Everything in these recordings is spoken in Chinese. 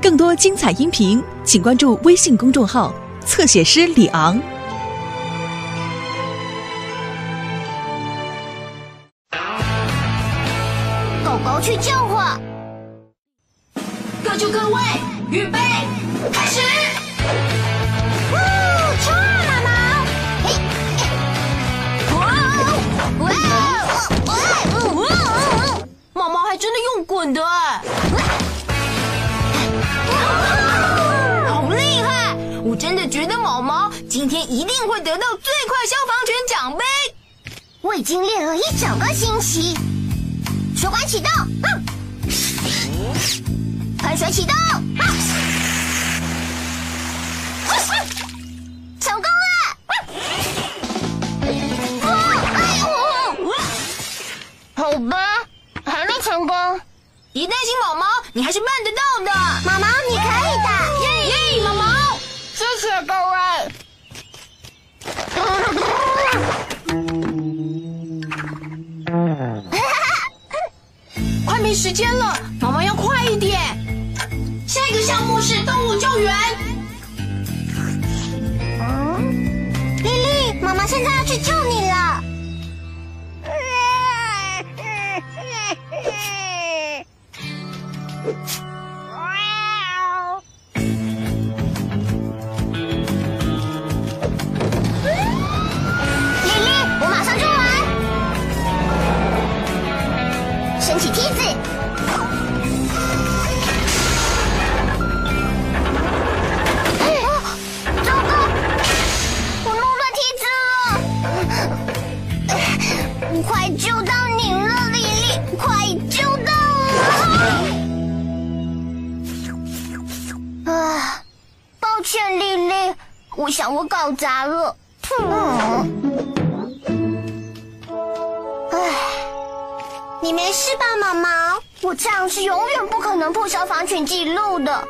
更多精彩音频，请关注微信公众号“侧写师李昂”。狗狗去救火，各就各位，预备，开始！呜，冲啊，毛毛！嘿，哇哇哇哇！毛毛还真的用滚的今天一定会得到最快消防犬奖杯。我已经练了一整个星期。水管启动，嗯，喷水启动，啊成功了！哇，哎呦，好吧，还没成功。别担心，毛毛，你还是办得到的。毛毛，你可以时间了，快救到你了，丽丽，快救到我！啊，抱歉，丽丽，我想我搞砸了。嗯，你没事吧，毛毛？我这样是永远不可能破消防犬记录的，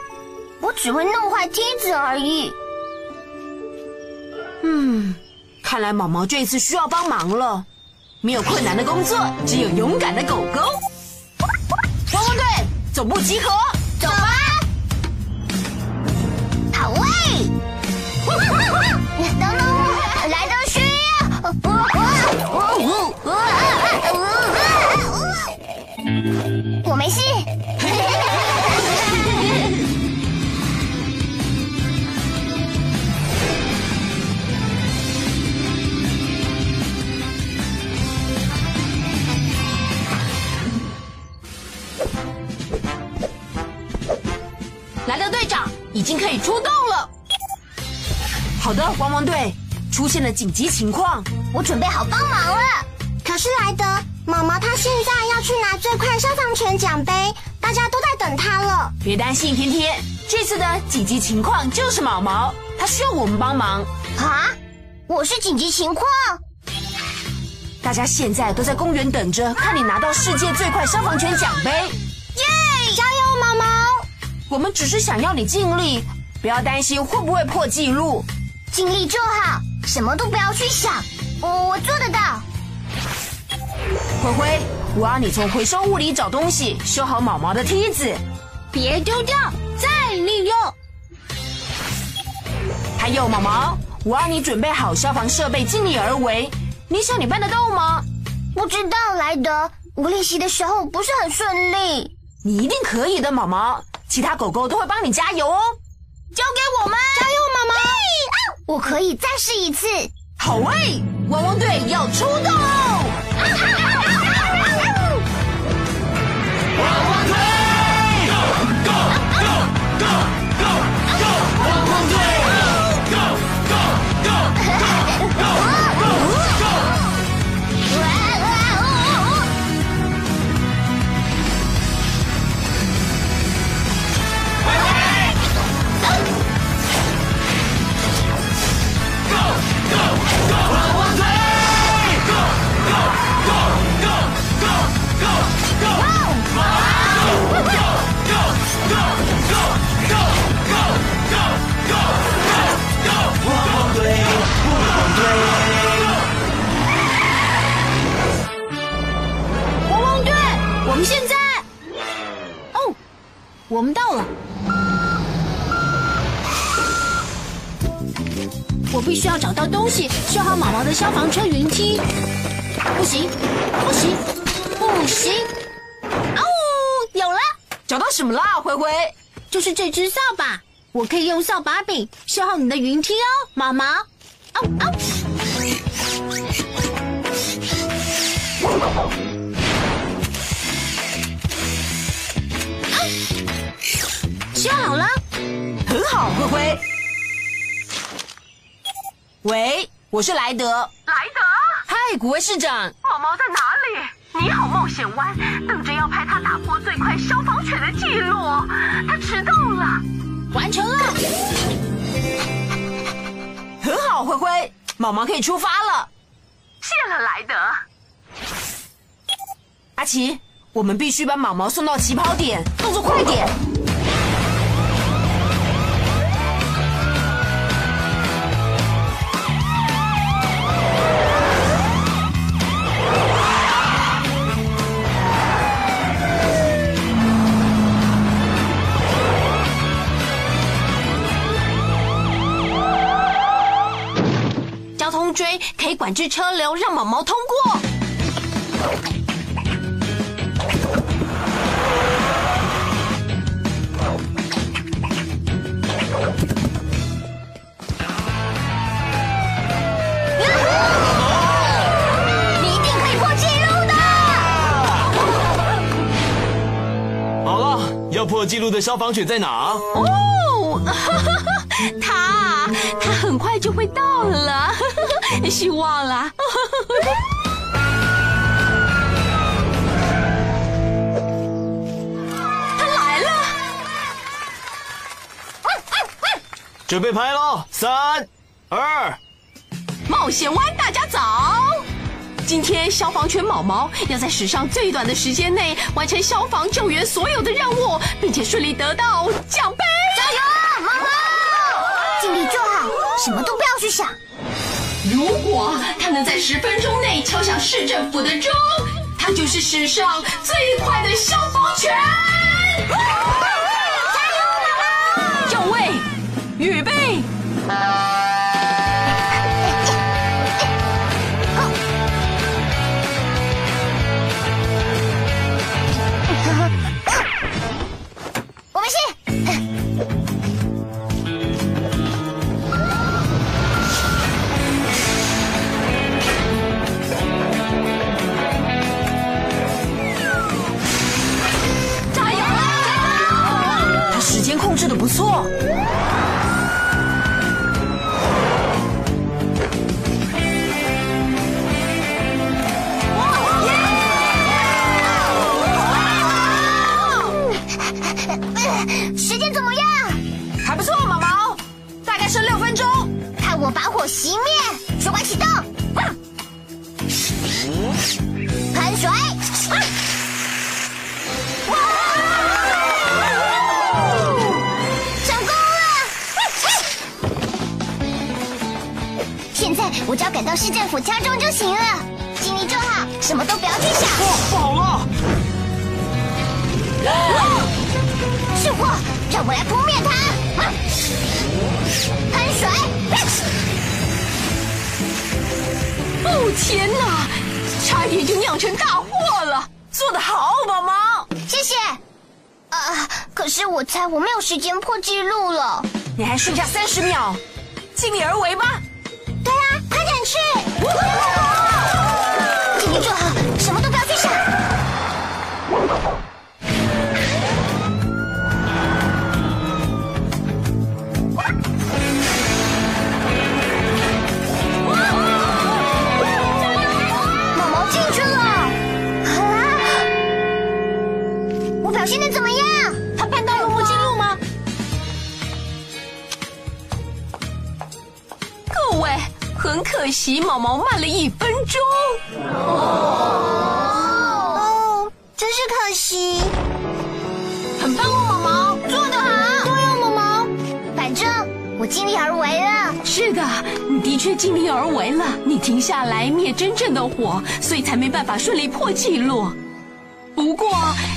我只会弄坏梯子而已。嗯，看来毛毛这次需要帮忙了。没有困难的工作，只有勇敢的狗狗。汪汪队，总部集合，已经可以出动了。好的，汪汪队，出现了紧急情况，我准备好帮忙了。可是莱德，毛毛他现在要去拿最快消防犬奖杯，大家都在等他了。别担心，天天，这次的紧急情况就是毛毛，他需要我们帮忙。啊，我是紧急情况。大家现在都在公园等着，看你拿到世界最快消防犬奖杯。耶！我们只是想要你尽力，不要担心会不会破纪录。尽力就好，什么都不要去想。我我做得到。灰灰，我要你从回收物里找东西，修好毛毛的梯子。别丢掉，再利用。还有毛毛，我要你准备好消防设备，尽力而为。你想你办得到吗？不知道，莱德，我练习的时候不是很顺利。你一定可以的，毛毛。其他狗狗都会帮你加油哦。交给我们，加油，妈妈！我可以再试一次。好喂，汪汪队要出动！汪我们现在，哦，我们到了。我必须要找到东西，修好毛毛的消防车云梯。不行，不行，不行！哦，有了，找到什么了，灰灰？就是这只扫把，我可以用扫把柄修好你的云梯哦，毛毛。哦哦，修好了。很好，灰灰。喂，我是莱德。莱德，嗨，古威市长。毛毛在哪里？你好，冒险湾，等着要派他打破最快消防犬的记录。他迟到了。完成了，很好，灰灰。毛毛可以出发了。谢了，莱德。阿奇，我们必须把毛毛送到起跑点，动作快点。管制车流，让毛毛通过。你一定可以破纪录的！好了，要破纪录的消防犬在哪？哦，哈哈哈，它它很快就会到了，希望啦。他来了，准备拍喽！三、二，冒险湾大家早！今天消防犬毛毛要在史上最短的时间内完成消防救援所有的任务，并且顺利得到奖杯。加油，毛毛！尽力就好，什么都不要去想。如果他能在十分钟内敲响市政府的钟，他就是史上最快的消防犬。就位，预备。控制的不错。时间怎么样？还不错，毛毛，大概剩六分钟。看我把火熄灭，市政府敲钟就行了，尽力就好，什么都不要去想。不好了！是火，让我来扑灭它！喷水！哦天哪，差一点就酿成大祸了！做得好，毛毛。谢谢。啊，可是我猜我没有时间破纪录了。你还剩下三十秒，尽力而为吧。对啊，快点去！很可惜，毛毛慢了一分钟。哦，真是可惜。很棒哦，毛毛，做得好。对哦，毛毛，反正我尽力而为了。是的，你的确尽力而为了，你停下来灭真正的火，所以才没办法顺利破纪录。不过，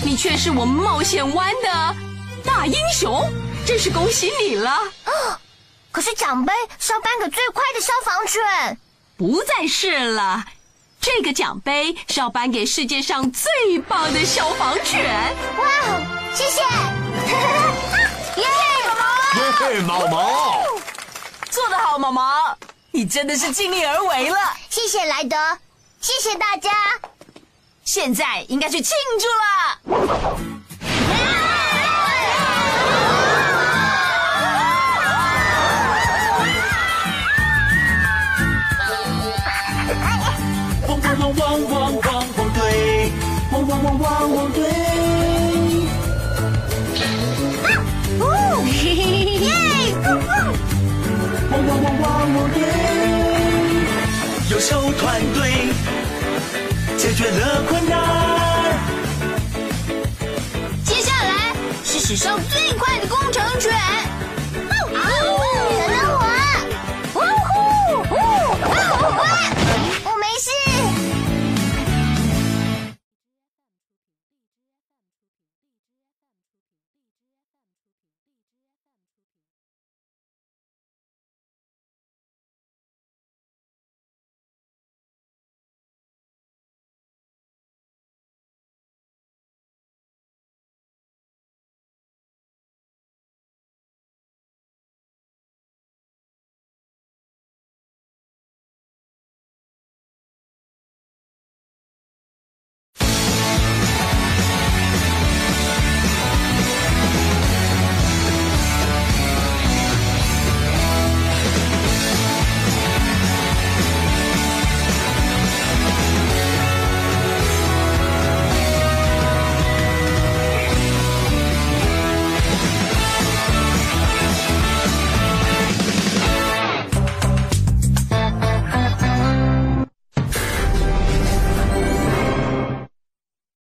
你却是我们冒险湾的大英雄，真是恭喜你了！可是奖杯是要颁给最快的消防犬。不再是了，这个奖杯是要颁给世界上最棒的消防犬。哇哦，谢谢！耶，毛毛！耶，毛毛！做得好，毛毛，你真的是尽力而为了。谢谢莱德，谢谢大家。现在应该去庆祝了。汪汪汪汪队，优秀团队解决了困难。接下来是史上最快的工程犬。